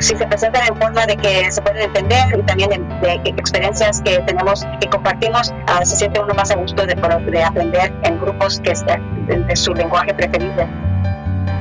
si se presentan en forma de que se pueden entender y también de, experiencias que tenemos, que compartimos, ah, se siente uno más a gusto de, de aprender en grupos que es de su lenguaje preferido.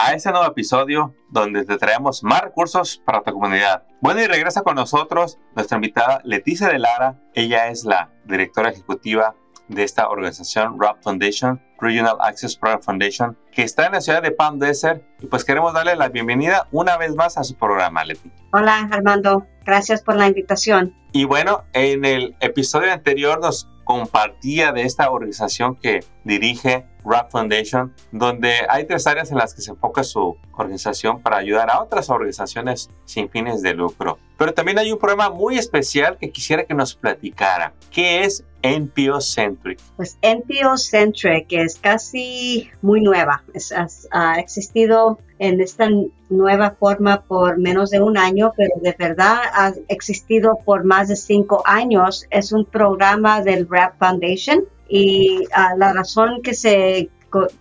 a este nuevo episodio donde te traemos más recursos para tu comunidad. Bueno, y regresa con nosotros nuestra invitada Leticia de Lara. Ella es la directora ejecutiva de esta organización RAP Foundation, Regional Access Program Foundation, que está en la ciudad de Palm Desert. Y pues queremos darle la bienvenida una vez más a su programa, Leti. Hola, Armando. Gracias por la invitación. Y bueno, en el episodio anterior nos compartía de esta organización que dirige Rap Foundation, donde hay tres áreas en las que se enfoca su organización para ayudar a otras organizaciones sin fines de lucro. Pero también hay un programa muy especial que quisiera que nos platicara. ¿Qué es NPO Centric? Pues NPO Centric es casi muy nueva. ha existido en esta nueva forma por menos de un año, pero de verdad ha existido por más de cinco años. Es un programa del Rap Foundation y uh, la razón que se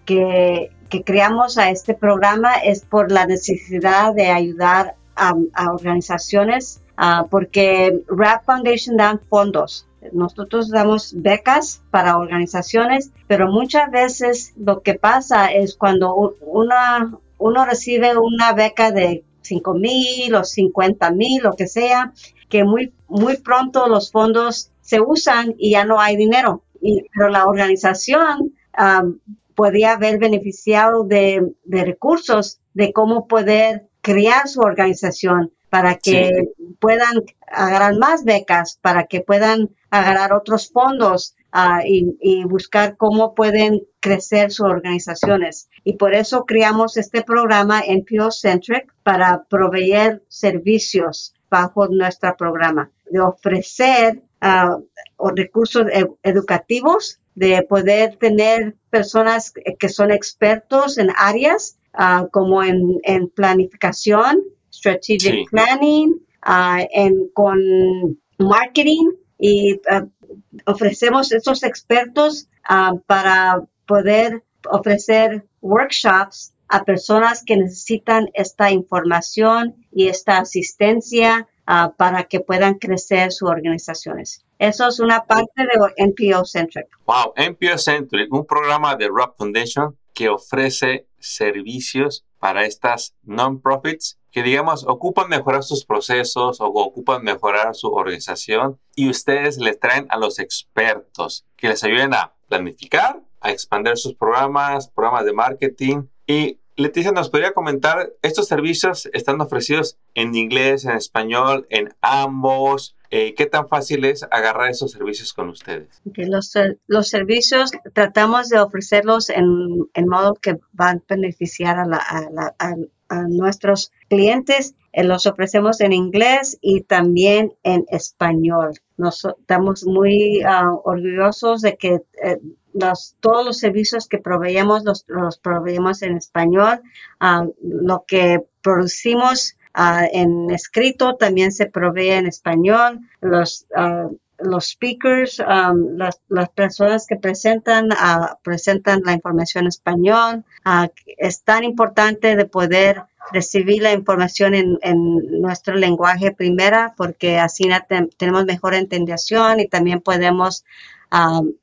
que, que, creamos a este programa es por la necesidad de ayudar a, organizaciones uh, porque Rap Foundation dan fondos nosotros damos becas para organizaciones, pero muchas veces lo que pasa es cuando una, uno recibe una beca de 5 mil o 50 mil, lo que sea, que muy, muy pronto los fondos se usan y ya no hay dinero. Y, pero la organización um, podría haber beneficiado de, recursos de cómo poder crear su organización para que puedan agarrar más becas, para que puedan agarrar otros fondos uh, y, buscar cómo pueden crecer sus organizaciones. Y por eso creamos este programa NPO Centric para proveer servicios bajo nuestro programa, de ofrecer uh, recursos educativos, de poder tener personas que son expertos en áreas uh, como en, planificación, strategic planning, uh, en, con marketing y ofrecemos esos expertos para poder ofrecer workshops a personas que necesitan esta información y esta asistencia uh, para que puedan crecer sus organizaciones. Eso es una parte de NPO Centric. Wow, NPO Centric, un programa de Rock Foundation que ofrece servicios para estas non-profits que, digamos, ocupan mejorar sus procesos o ocupan mejorar su organización y ustedes les traen a los expertos que les ayuden a planificar, a expandir sus programas, programas de marketing y Leticia, ¿nos podría comentar, estos servicios están ofrecidos en inglés, en español, en ambos? Eh, ¿Qué tan fácil es agarrar esos servicios con ustedes? los, los, servicios tratamos de ofrecerlos en, en, modo que van a beneficiar a, la, a, a, nuestros clientes. Eh, los ofrecemos en inglés y también en español. Nos, estamos muy ah, orgullosos de que eh, todos los servicios que proveemos los, los proveemos en español. Ah, lo que producimos ah, en escrito también se provee en español. Los, ah, los speakers, las, las, personas que presentan, presentan la información en español. es tan importante de poder recibir la información en, en nuestro lenguaje primera porque así tenemos mejor entendición y también podemos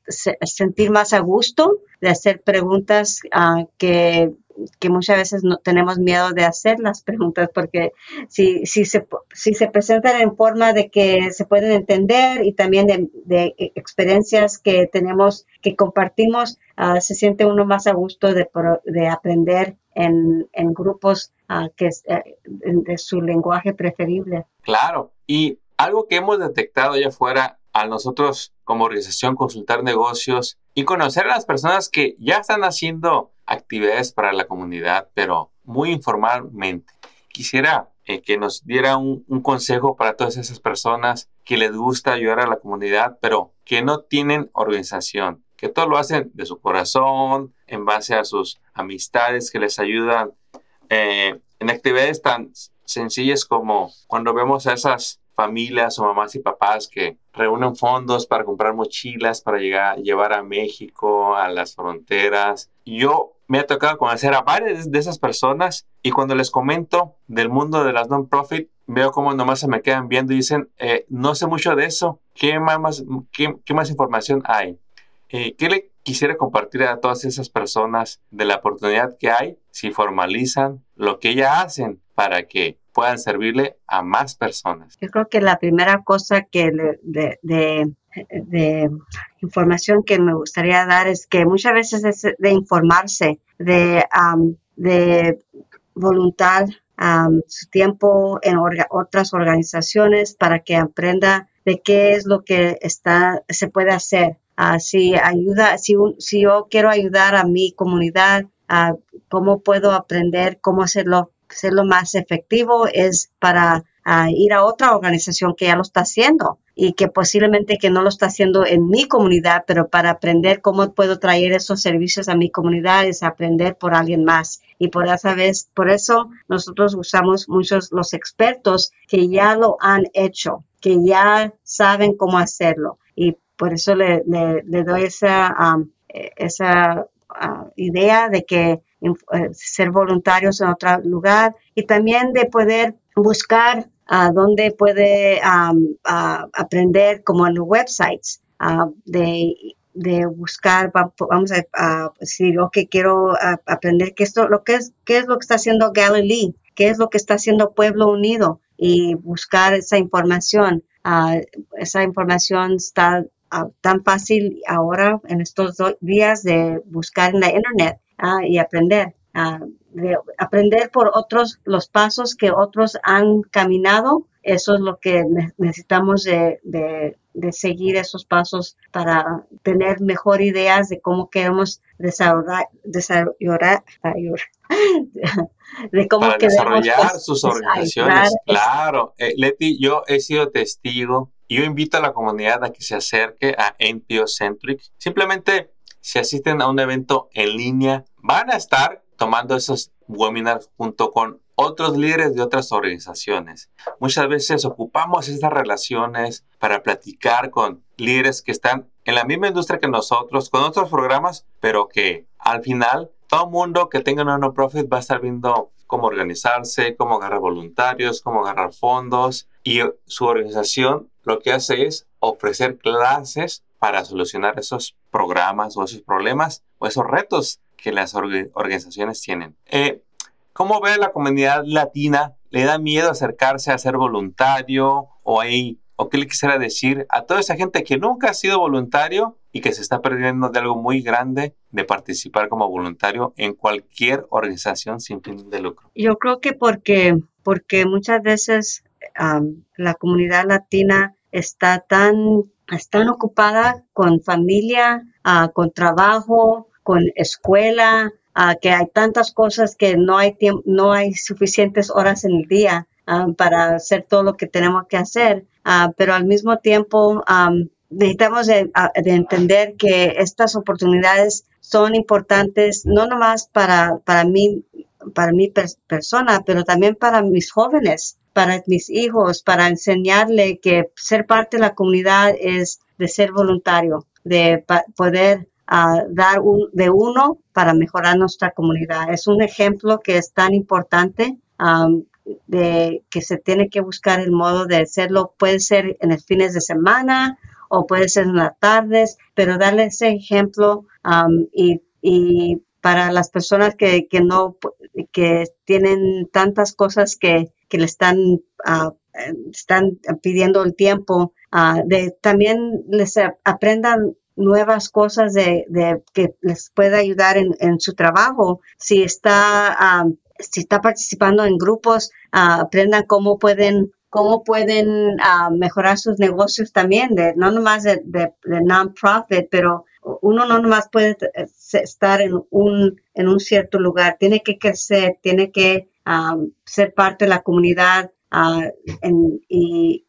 sentir más a gusto de hacer preguntas uh, que, que, muchas veces no tenemos miedo de hacer las preguntas porque si, si, se, si se presentan en forma de que se pueden entender y también de, de experiencias que tenemos, que compartimos, uh, se siente uno más a gusto de, de aprender en, en grupos uh, que es, eh, de su lenguaje preferible. Claro, y algo que hemos detectado allá afuera a nosotros como organización consultar negocios y conocer a las personas que ya están haciendo actividades para la comunidad, pero muy informalmente. Quisiera eh, que nos diera un, consejo para todas esas personas que les gusta ayudar a la comunidad, pero que no tienen organización, que todo lo hacen de su corazón, en base a sus amistades que les ayudan eh, en actividades tan sencillas como cuando vemos a esas familias o mamás y papás que reúnen fondos para comprar mochilas para llegar, llevar a México, a las fronteras. Yo me ha tocado conocer a varias de esas personas y cuando les comento del mundo de las non-profit, veo como nomás se me quedan viendo y dicen, eh, no sé mucho de eso, ¿qué más, qué, qué más información hay? Eh, ¿Qué le quisiera compartir a todas esas personas de la oportunidad que hay si formalizan lo que ya hacen para que puedan servirle a más personas? Yo creo que la primera cosa que de, de, información que me gustaría dar es que muchas veces es de informarse, de, de voluntad, su tiempo en otras organizaciones para que aprenda de qué es lo que está, se puede hacer. Uh, si ayuda, si, yo quiero ayudar a mi comunidad, a cómo puedo aprender cómo hacerlo hacerlo más efectivo es para ir a otra organización que ya lo está haciendo y que posiblemente que no lo está haciendo en mi comunidad, pero para aprender cómo puedo traer esos servicios a mi comunidad es aprender por alguien más. Y por esa vez, por eso nosotros usamos muchos los expertos que ya lo han hecho, que ya saben cómo hacerlo. Y por eso le, doy esa, um, esa uh, idea de que ser voluntarios en otro lugar y también de poder buscar a dónde puede aprender como en los websites de, de, buscar vamos a, decir ok quiero aprender qué esto lo que es qué es lo que está haciendo Galilee qué es lo que está haciendo Pueblo Unido y buscar esa información. Esa información está tan fácil ahora en estos días de buscar en la internet Ah, y aprender. Ah, aprender por otros los pasos que otros han caminado. Eso es lo que necesitamos de, de, seguir esos pasos para tener mejor ideas de cómo queremos desarrollar, desarrollar, de cómo para desarrollar sus organizaciones. Claro, eh, Leti, yo he sido testigo. Yo invito a la comunidad a que se acerque a NPO Centric. Simplemente si asisten a un evento en línea, van a estar tomando esos webinars junto con otros líderes de otras organizaciones. Muchas veces ocupamos estas relaciones para platicar con líderes que están en la misma industria que nosotros, con otros programas, pero que al final todo mundo que tenga un no-profit va a estar viendo cómo organizarse, cómo agarrar voluntarios, cómo agarrar fondos y su organización lo que hace es ofrecer clases para solucionar esos programas o esos problemas o esos retos que las organizaciones tienen. Eh, ¿Cómo ve la comunidad latina? ¿Le da miedo acercarse a ser voluntario o ahí? ¿O qué le quisiera decir a toda esa gente que nunca ha sido voluntario y que se está perdiendo de algo muy grande de participar como voluntario en cualquier organización sin fin de lucro? Yo creo que porque, porque muchas veces la comunidad latina está tan están ocupadas con familia, ah, con trabajo, con escuela, ah, que hay tantas cosas que no hay no hay suficientes horas en el día ah, para hacer todo lo que tenemos que hacer. pero al mismo tiempo necesitamos de, entender que estas oportunidades son importantes no nomás para, para mí, para mi persona, pero también para mis jóvenes para mis hijos, para enseñarle que ser parte de la comunidad es de ser voluntario, de poder ah, dar de uno para mejorar nuestra comunidad. Es un ejemplo que es tan importante de que se tiene que buscar el modo de hacerlo. Puede ser en el fines de semana o puede ser en las tardes, pero darle ese ejemplo y para las personas que, que, no que tienen tantas cosas que que le están, uh, están pidiendo el tiempo, uh, de también les aprendan nuevas cosas de, que les pueda ayudar en, en, su trabajo. Si está, uh, si está participando en grupos, aprendan cómo pueden cómo pueden mejorar sus negocios también, de, no nomás de, de, de non-profit, pero uno no nomás puede estar en un, en un cierto lugar, tiene que crecer, tiene que ser parte de la comunidad y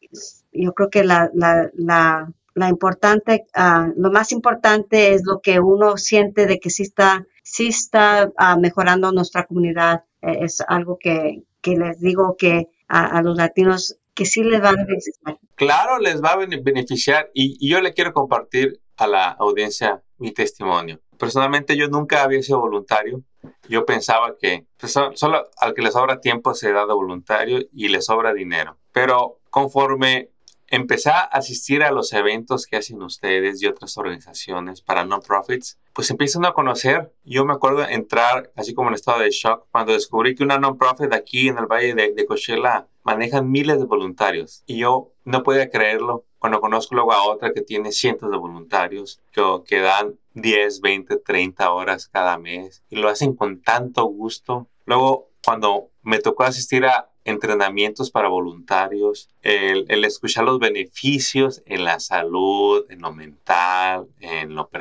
yo creo que la, la, la importante, ah, lo más importante es lo que uno siente de que sí está, sí está ah, mejorando nuestra comunidad. Eh, es algo que, que les digo que a, los latinos que sí les va a beneficiar. Claro, les va a beneficiar y yo le quiero compartir a la audiencia mi testimonio. Personalmente yo nunca había sido voluntario. Yo pensaba que pues, solo al que le sobra tiempo se da de voluntario y le sobra dinero. Pero conforme empecé a asistir a los eventos que hacen ustedes y otras organizaciones para non-profits, pues empiezan a conocer. Yo me acuerdo entrar así como en estado de shock cuando descubrí que una non-profit aquí en el Valle de, de Coachella manejan miles de voluntarios y yo no podía creerlo cuando conozco luego a otra que tiene cientos de voluntarios que, que dan 10, 20, 30 horas cada mes y lo hacen con tanto gusto. Luego, cuando me tocó asistir a entrenamientos para voluntarios, el, el, escuchar los beneficios en la salud, en lo mental,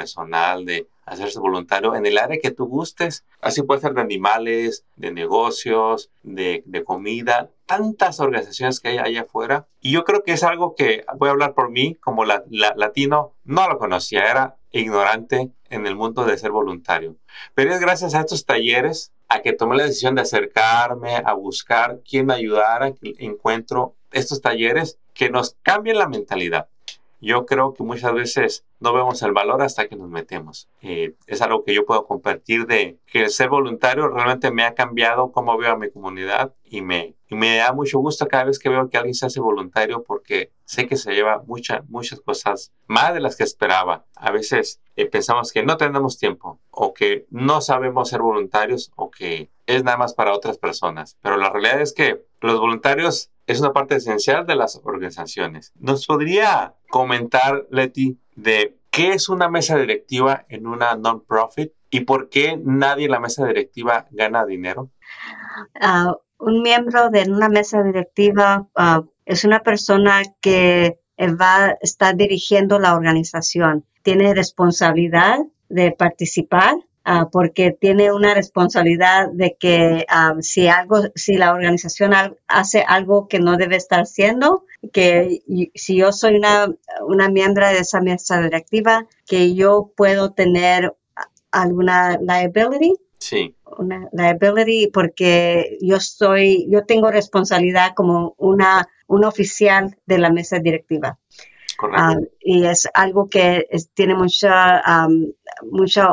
personal de hacerse voluntario en el área que tú gustes. Así puede ser de animales, de negocios, de, de comida, tantas organizaciones que hay allá afuera. Y yo creo que es algo que, voy a hablar por mí, como la, latino, no lo conocía, era ignorante en el mundo de ser voluntario. Pero es gracias a estos talleres a que tomé la decisión de acercarme, a buscar quién me ayudara, encuentro estos talleres que nos cambian la mentalidad yo creo que muchas veces no vemos el valor hasta que nos metemos. Eh, es algo que yo puedo compartir de que el ser voluntario realmente me ha cambiado cómo veo a mi comunidad y me, me da mucho gusto cada vez que veo que alguien se hace voluntario porque sé que se lleva muchas, muchas cosas más de las que esperaba. A veces eh, pensamos que no tenemos tiempo o que no sabemos ser voluntarios o que es nada más para otras personas. Pero la realidad es que los voluntarios es una parte esencial de las organizaciones. ¿Nos podría comentar, Leti, de qué es una mesa directiva en una non-profit y por qué nadie en la mesa directiva gana dinero? Ah, un miembro de una mesa directiva ah, es una persona que va a estar dirigiendo la organización. Tiene responsabilidad de participar Ah, porque tiene una responsabilidad de que ah, si algo, si la organización hace algo que no debe estar haciendo, que si yo soy una, una miembro de esa mesa directiva, que yo puedo tener alguna liability. Sí. Una liability porque yo soy, yo tengo responsabilidad como una, un oficial de la mesa directiva. Ah, y es algo que tiene mucha, mucha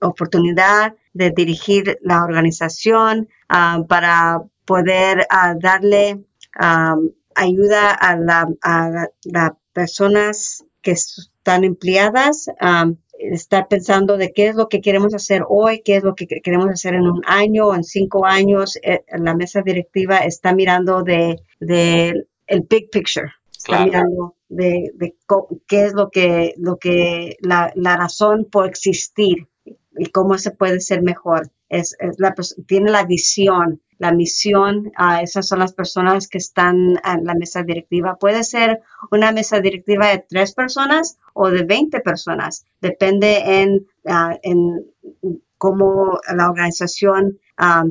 oportunidad de dirigir la organización para poder ah, darle ayuda a las personas que están empleadas estar pensando de qué es lo que queremos hacer hoy, qué es lo que queremos hacer en un año o en cinco años. Eh, la mesa directiva está mirando de, de el big picture, está mirando de, qué es lo que, lo que la, razón por existir y cómo se puede ser mejor. Es, la, tiene la visión, la misión. a esas son las personas que están en la mesa directiva. Puede ser una mesa directiva de tres personas o de 20 personas. Depende en, en cómo la organización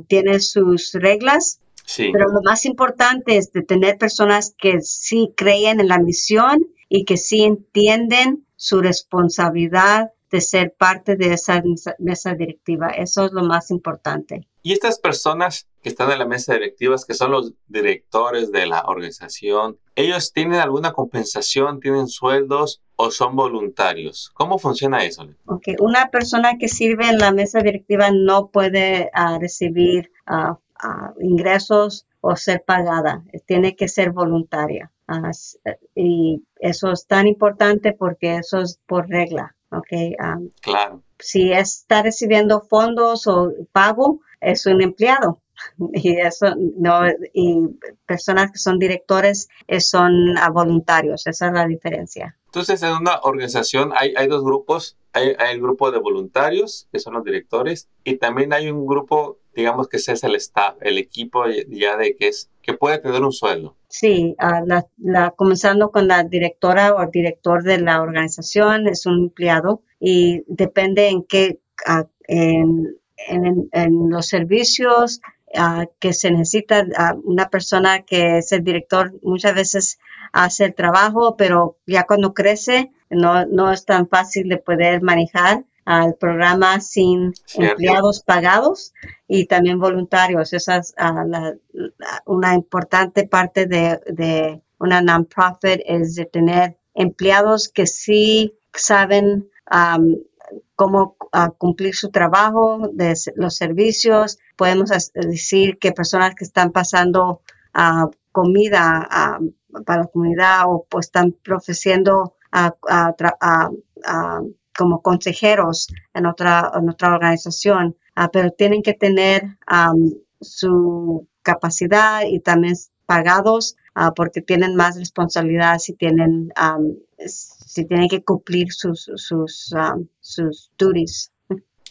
tiene sus reglas pero lo más importante es de tener personas que sí creen en la misión y que sí entienden su responsabilidad de ser parte de esa mesa directiva. Eso es lo más importante. Y estas personas que están en la mesa directiva, que son los directores de la organización, ¿ellos tienen alguna compensación, tienen sueldos o son voluntarios? ¿Cómo funciona eso? Okay. Una persona que sirve en la mesa directiva no puede ah, recibir uh, ingresos o ser pagada, tiene que ser voluntaria. y eso es tan importante porque eso es por regla. Okay, claro. Si está recibiendo fondos o pago, es un empleado. Y eso no, y personas que son directores eh, son voluntarios. Esa es la diferencia. Entonces, en una organización hay, hay dos grupos. Hay, hay, el grupo de voluntarios, que son los directores, y también hay un grupo digamos que ese es el staff, el equipo ya de que es que puede tener un sueldo. Sí, la, comenzando con la directora o director de la organización es un empleado y depende en qué en, en, los servicios que se necesita una persona que es el director muchas veces hace el trabajo, pero ya cuando crece no, no es tan fácil de poder manejar al programa sin empleados pagados y también voluntarios. Esa es ah, una importante parte de, de una non-profit es de tener empleados que sí saben cómo ah, cumplir su trabajo, de los servicios. Podemos decir que personas que están pasando uh, comida para la comunidad o pues están ofreciendo como consejeros en otra, en otra organización, ah, pero tienen que tener su capacidad y también pagados ah, porque tienen más responsabilidad si tienen, si tienen que cumplir sus, sus, sus duties.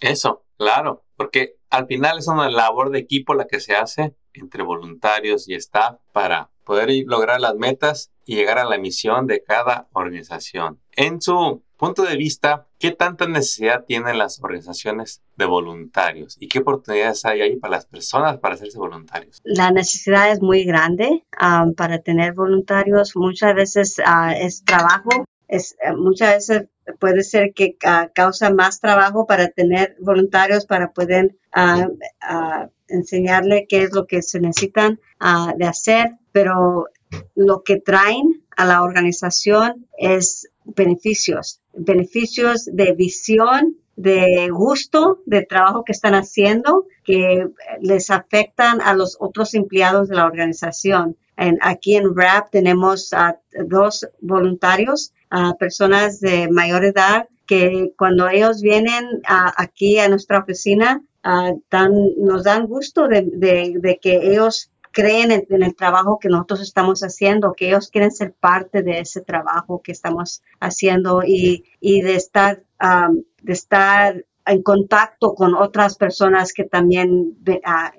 Eso, claro, porque al final es una labor de equipo la que se hace entre voluntarios y staff para poder lograr las metas y llegar a la misión de cada organización. En su punto de vista, ¿qué tanta necesidad tienen las organizaciones de voluntarios y qué oportunidades hay ahí para las personas para hacerse voluntarios? La necesidad es muy grande um, para tener voluntarios. Muchas veces uh, es trabajo, es, uh, muchas veces puede ser que uh, causa más trabajo para tener voluntarios para poder enseñarle qué es lo que se necesitan de hacer, pero lo que traen a la organización es beneficios, beneficios de visión, de gusto, de trabajo que están haciendo, que les afectan a los otros empleados de la organización. Aquí en RAP tenemos a dos voluntarios, a personas de mayor edad, que cuando ellos vienen aquí a nuestra oficina, nos dan gusto de, que ellos creen en, el trabajo que nosotros estamos haciendo, que ellos quieren ser parte de ese trabajo que estamos haciendo y, de estar, de estar en contacto con otras personas que también ah,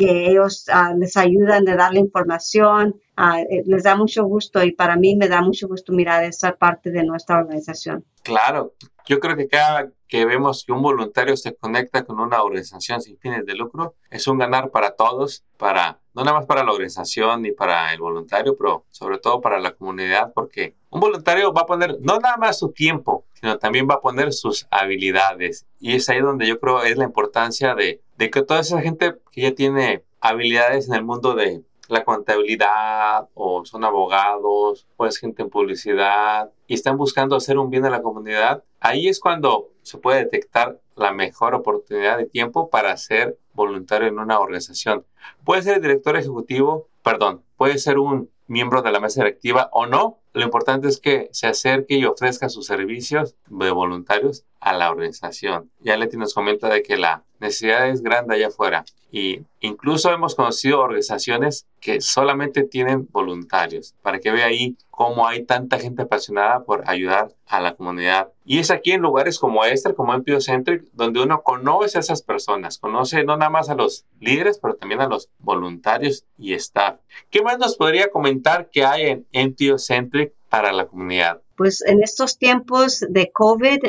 que ellos ah, les ayudan de darle información, eh, les da mucho gusto y para mí me da mucho gusto mirar esa parte de nuestra organización. Claro, yo creo que cada que vemos que un voluntario se conecta con una organización sin fines de lucro, es un ganar para todos, para no nada más para la organización ni para el voluntario, pero sobre todo para la comunidad, porque un voluntario va a poner no nada más su tiempo, sino también va a poner sus habilidades. Y es ahí donde yo creo es la importancia de, de que toda esa gente que ya tiene habilidades en el mundo de la contabilidad o son abogados o es gente en publicidad y están buscando hacer un bien a la comunidad, ahí es cuando se puede detectar la mejor oportunidad de tiempo para ser voluntario en una organización. Puede ser el director ejecutivo, perdón, puede ser un miembro de la mesa directiva o no. Lo importante es que se acerque y ofrezca sus servicios de voluntarios a la organización. Ya Leti nos comenta de que la necesidad es grande allá afuera y incluso hemos conocido organizaciones que solamente tienen voluntarios para que vea ahí cómo hay tanta gente apasionada por ayudar a la comunidad. Y es aquí en lugares como este, como MPO Centric, donde uno conoce a esas personas, conoce no nada más a los líderes, pero también a los voluntarios y staff. ¿Qué más nos podría comentar que hay en Centric para la comunidad? Pues en estos tiempos de COVID,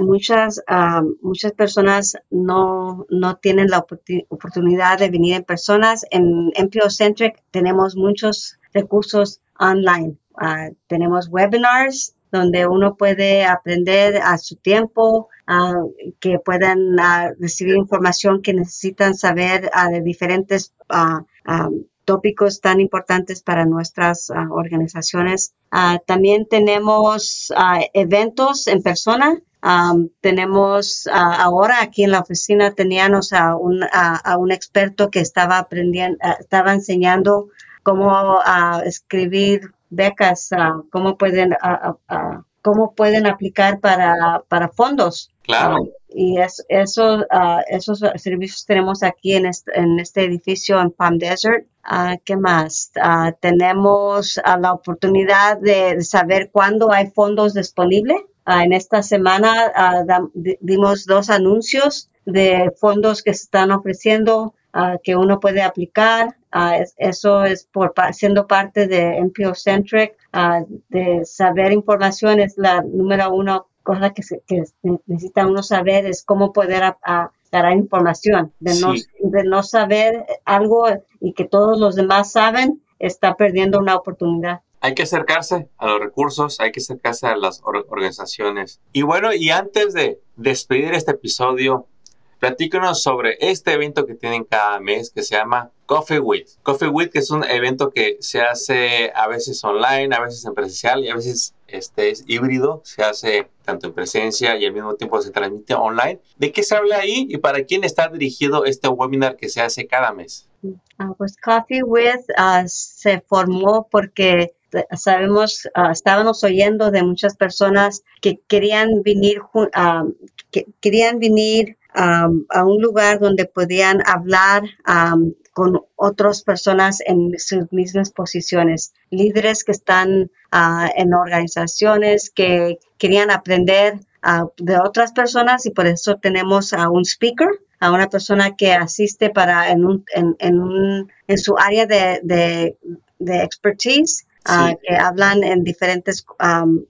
muchas, muchas personas no, no tienen la oportunidad de venir en personas. En MPO Centric tenemos muchos recursos online. Ah, tenemos webinars donde uno puede aprender a su tiempo, que puedan recibir información que necesitan saber de diferentes tópicos tan importantes para nuestras organizaciones. Ah, también tenemos eventos en persona tenemos ahora aquí en la oficina teníamos a un, a, un experto que estaba aprendiendo, estaba enseñando cómo escribir becas, cómo pueden cómo pueden aplicar para, para fondos. Claro. y es, eso, esos servicios tenemos aquí en este, en este edificio en Palm Desert. ¿Qué más? tenemos la oportunidad de saber cuándo hay fondos disponibles Ah, en esta semana ah, dimos dos anuncios de fondos que se están ofreciendo ah, que uno puede aplicar. eso es por siendo parte de NPO Centric. de saber información es la número uno cosa que, necesita uno saber es cómo poder dar información. De, no, de no saber algo y que todos los demás saben, está perdiendo una oportunidad. Hay que acercarse a los recursos, hay que acercarse a las organizaciones. Y bueno, y antes de despedir este episodio, platícanos sobre este evento que tienen cada mes que se llama Coffee With. Coffee que es un evento que se hace a veces online, a veces en presencial y a veces este es híbrido, se hace tanto en presencia y al mismo tiempo se transmite online. ¿De qué se habla ahí y para quién está dirigido este webinar que se hace cada mes? Ah, pues Coffee With uh, se formó porque sabemos, uh, estábamos oyendo de muchas personas que querían venir, uh, que querían venir a un lugar donde podían hablar um, con otras personas en sus mismas posiciones, líderes que están en organizaciones que querían aprender de otras personas y por eso tenemos a un speaker a una persona que asiste para en, un, en, un, en su área de, de expertise, ah, que hablan en diferentes, um,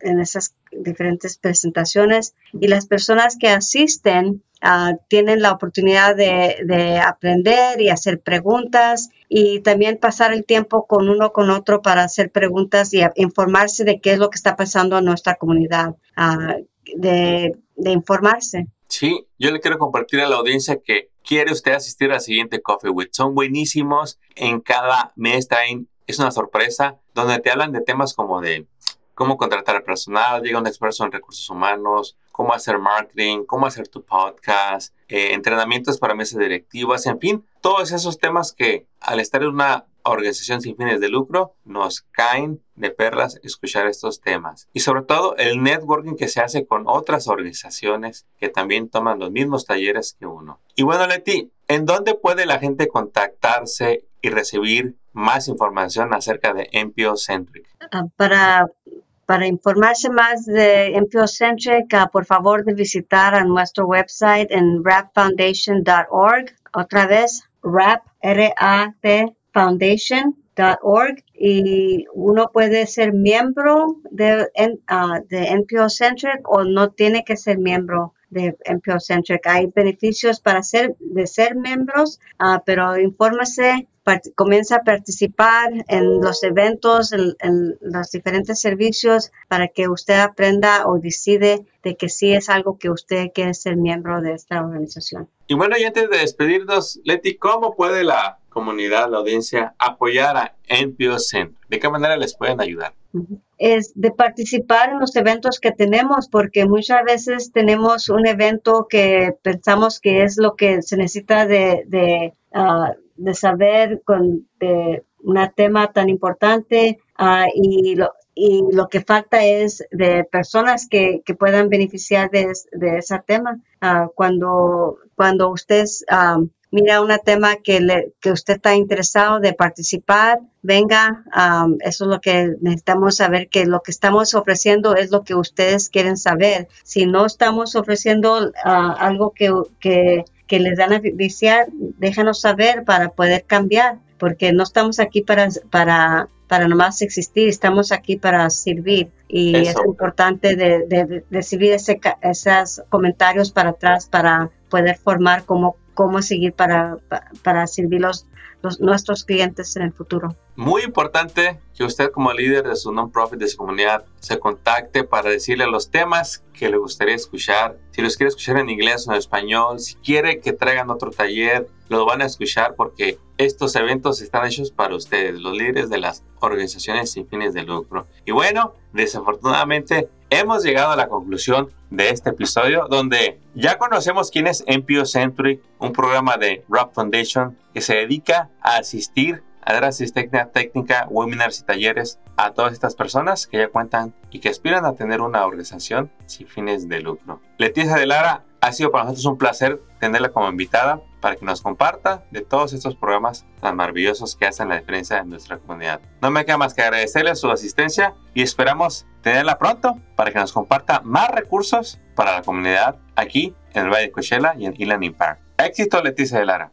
en esas diferentes presentaciones y las personas que asisten uh, tienen la oportunidad de, de, aprender y hacer preguntas y también pasar el tiempo con uno con otro para hacer preguntas y informarse de qué es lo que está pasando en nuestra comunidad, uh, de, de informarse. Sí, yo le quiero compartir a la audiencia que quiere usted asistir al siguiente Coffee With. Son buenísimos. En cada mes traen, es una sorpresa, donde te hablan de temas como de cómo contratar al personal, llega un experto en recursos humanos, cómo hacer marketing, cómo hacer tu podcast, eh, entrenamientos para mesas directivas, en fin, todos esos temas que al estar en una organización sin fines de lucro nos caen de perlas escuchar estos temas. Y sobre todo el networking que se hace con otras organizaciones que también toman los mismos talleres que uno. Y bueno, Leti, ¿en dónde puede la gente contactarse y recibir más información acerca de MPO Centric? Ah, para para informarse más de MPO Centric, uh, por favor de visitar a nuestro website en rapfoundation.org. Otra vez, rap, R-A-P, foundation.org y uno puede ser miembro de, uh, de NPO Centric o no tiene que ser miembro de NPO Centric. Hay beneficios para ser, de ser miembros, uh, pero infórmese comienza a participar en los eventos, en, los diferentes servicios para que usted aprenda o decide de que sí es algo que usted quiere ser miembro de esta organización. Y bueno, y antes de despedirnos, Leti, ¿cómo puede la comunidad, la audiencia, apoyar a NPO Center? ¿De qué manera les pueden ayudar? Es de participar en los eventos que tenemos, porque muchas veces tenemos un evento que pensamos que es lo que se necesita de, de ah, saber con de un tema tan importante uh, y, lo, y lo que falta es de personas que, que puedan beneficiar de, de ese tema. Uh, cuando, cuando usted um, mira un tema que, le, que usted está interesado de participar, venga, um, eso es lo que necesitamos saber, que lo que estamos ofreciendo es lo que ustedes quieren saber. Si no estamos ofreciendo algo que, que que les dan a viciar, déjanos saber para poder cambiar, porque no estamos aquí para, para, para nomás existir, estamos aquí para servir. Y es importante de, recibir ese, esos comentarios para atrás para poder formar cómo, cómo seguir para, para servir los, nuestros clientes en el futuro. Muy importante que usted como líder de su non-profit, de su comunidad, se contacte para decirle los temas que le gustaría escuchar. Si los quiere escuchar en inglés o en español, si quiere que traigan otro taller, lo van a escuchar porque estos eventos están hechos para ustedes, los líderes de las organizaciones sin fines de lucro. Y bueno, desafortunadamente hemos llegado a la conclusión de este episodio donde ya conocemos quién es MPO Centric, un programa de Rock Foundation que se dedica a asistir a dar asistencia técnica, webinars y talleres a todas estas personas que ya cuentan y que aspiran a tener una organización sin fines de lucro. Leticia de Lara, ha sido para nosotros un placer tenerla como invitada para que nos comparta de todos estos programas tan maravillosos que hacen la diferencia en nuestra comunidad. No me queda más que agradecerle su asistencia y esperamos tenerla pronto para que nos comparta más recursos para la comunidad aquí en el Valle de Coachella y en Inland Park. Éxito, Leticia de Lara.